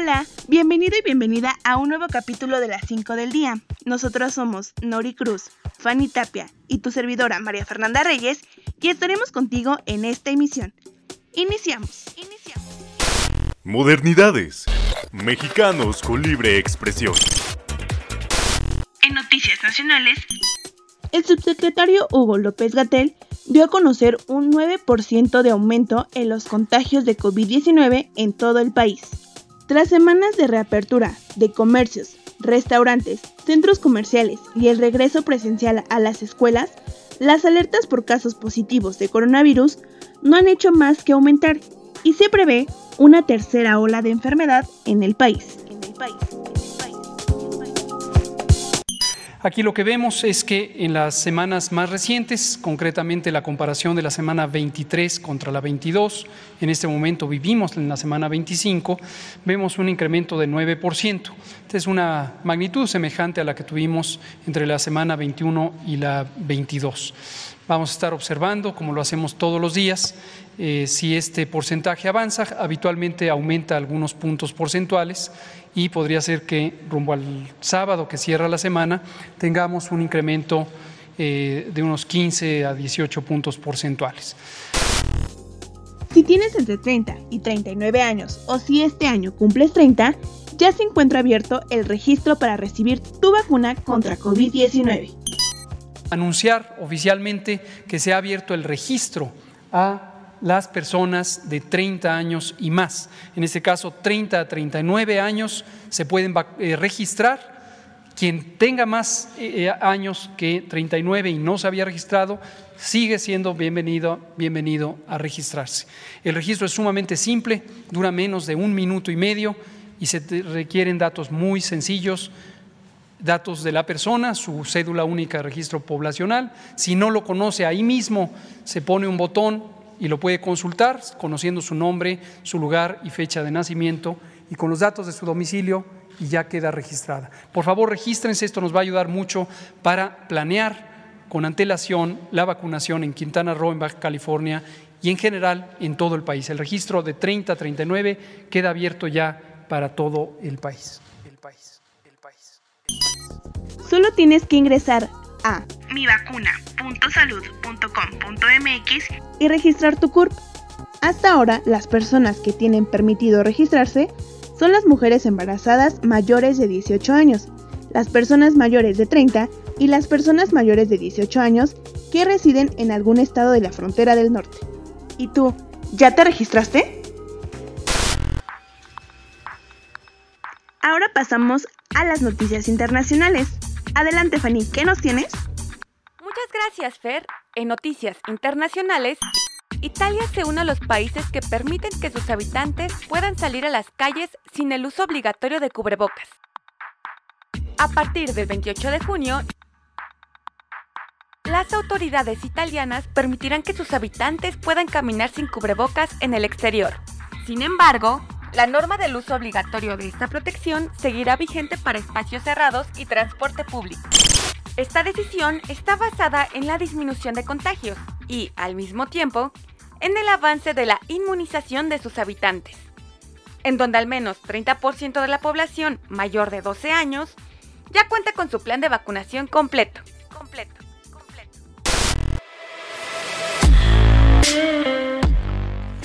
Hola, bienvenido y bienvenida a un nuevo capítulo de las 5 del día. Nosotros somos Nori Cruz, Fanny Tapia y tu servidora María Fernanda Reyes y estaremos contigo en esta emisión. Iniciamos. Iniciamos. Modernidades. Mexicanos con libre expresión. En noticias nacionales, el subsecretario Hugo López Gatel dio a conocer un 9% de aumento en los contagios de COVID-19 en todo el país. Tras semanas de reapertura de comercios, restaurantes, centros comerciales y el regreso presencial a las escuelas, las alertas por casos positivos de coronavirus no han hecho más que aumentar y se prevé una tercera ola de enfermedad en el país. En país. Aquí lo que vemos es que en las semanas más recientes, concretamente la comparación de la semana 23 contra la 22, en este momento vivimos en la semana 25, vemos un incremento de 9%. Esta es una magnitud semejante a la que tuvimos entre la semana 21 y la 22. Vamos a estar observando, como lo hacemos todos los días, eh, si este porcentaje avanza, habitualmente aumenta algunos puntos porcentuales y podría ser que rumbo al sábado que cierra la semana tengamos un incremento eh, de unos 15 a 18 puntos porcentuales. Si tienes entre 30 y 39 años o si este año cumples 30, ya se encuentra abierto el registro para recibir tu vacuna contra COVID-19. Anunciar oficialmente que se ha abierto el registro a las personas de 30 años y más. En este caso, 30 a 39 años se pueden eh, registrar. Quien tenga más eh, eh, años que 39 y no se había registrado, sigue siendo bienvenido, bienvenido a registrarse. El registro es sumamente simple, dura menos de un minuto y medio y se requieren datos muy sencillos, datos de la persona, su cédula única de registro poblacional. Si no lo conoce ahí mismo, se pone un botón y lo puede consultar conociendo su nombre, su lugar y fecha de nacimiento y con los datos de su domicilio y ya queda registrada. Por favor, regístrense, esto nos va a ayudar mucho para planear con antelación la vacunación en Quintana Roo, en Baja California y en general en todo el país. El registro de 30 a 39 queda abierto ya para todo el país. El país, el país. Solo tienes que ingresar a mivacuna.salud.com.mx y registrar tu CURP. Hasta ahora, las personas que tienen permitido registrarse son las mujeres embarazadas mayores de 18 años, las personas mayores de 30 y las personas mayores de 18 años que residen en algún estado de la frontera del norte. ¿Y tú, ya te registraste? Ahora pasamos a las noticias internacionales. Adelante, Fanny, ¿qué nos tienes? Gracias, Fer. En noticias internacionales, Italia se une a los países que permiten que sus habitantes puedan salir a las calles sin el uso obligatorio de cubrebocas. A partir del 28 de junio, las autoridades italianas permitirán que sus habitantes puedan caminar sin cubrebocas en el exterior. Sin embargo, la norma del uso obligatorio de esta protección seguirá vigente para espacios cerrados y transporte público. Esta decisión está basada en la disminución de contagios y, al mismo tiempo, en el avance de la inmunización de sus habitantes, en donde al menos 30% de la población mayor de 12 años ya cuenta con su plan de vacunación completo. Completo, completo.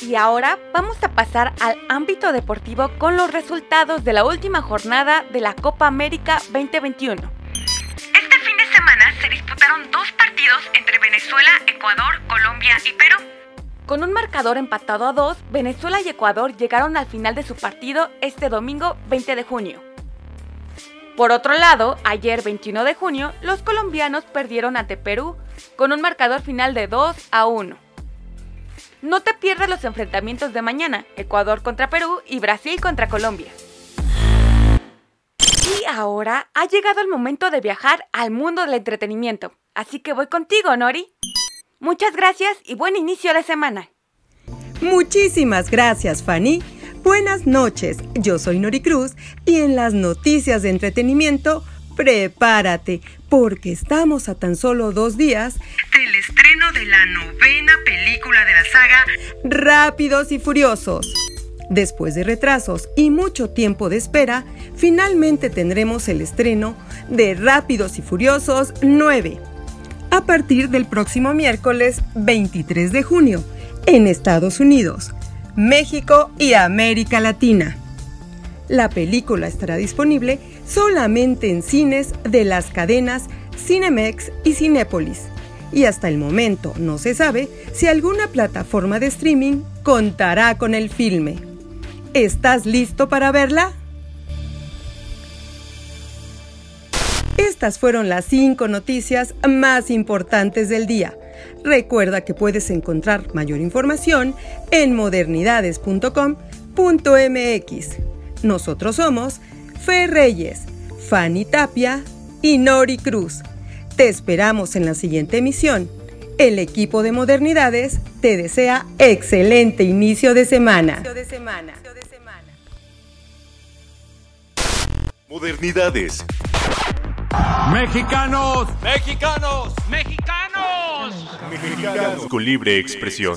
Y ahora vamos a pasar al ámbito deportivo con los resultados de la última jornada de la Copa América 2021. Disputaron dos partidos entre Venezuela, Ecuador, Colombia y Perú. Con un marcador empatado a dos, Venezuela y Ecuador llegaron al final de su partido este domingo 20 de junio. Por otro lado, ayer 21 de junio, los colombianos perdieron ante Perú con un marcador final de 2 a 1. No te pierdas los enfrentamientos de mañana, Ecuador contra Perú y Brasil contra Colombia. Y ahora ha llegado el momento de viajar al mundo del entretenimiento, así que voy contigo, Nori. Muchas gracias y buen inicio de semana. Muchísimas gracias, Fanny. Buenas noches, yo soy Nori Cruz y en las noticias de entretenimiento, prepárate, porque estamos a tan solo dos días del estreno de la novena película de la saga Rápidos y Furiosos. Después de retrasos y mucho tiempo de espera, finalmente tendremos el estreno de Rápidos y Furiosos 9, a partir del próximo miércoles 23 de junio, en Estados Unidos, México y América Latina. La película estará disponible solamente en cines de las cadenas Cinemex y Cinépolis. Y hasta el momento no se sabe si alguna plataforma de streaming contará con el filme. ¿Estás listo para verla? Estas fueron las cinco noticias más importantes del día. Recuerda que puedes encontrar mayor información en modernidades.com.mx. Nosotros somos Fe Reyes, Fanny Tapia y Nori Cruz. Te esperamos en la siguiente emisión. El equipo de Modernidades te desea excelente inicio de semana. Modernidades. Mexicanos, mexicanos, mexicanos. Mexicanos con libre expresión.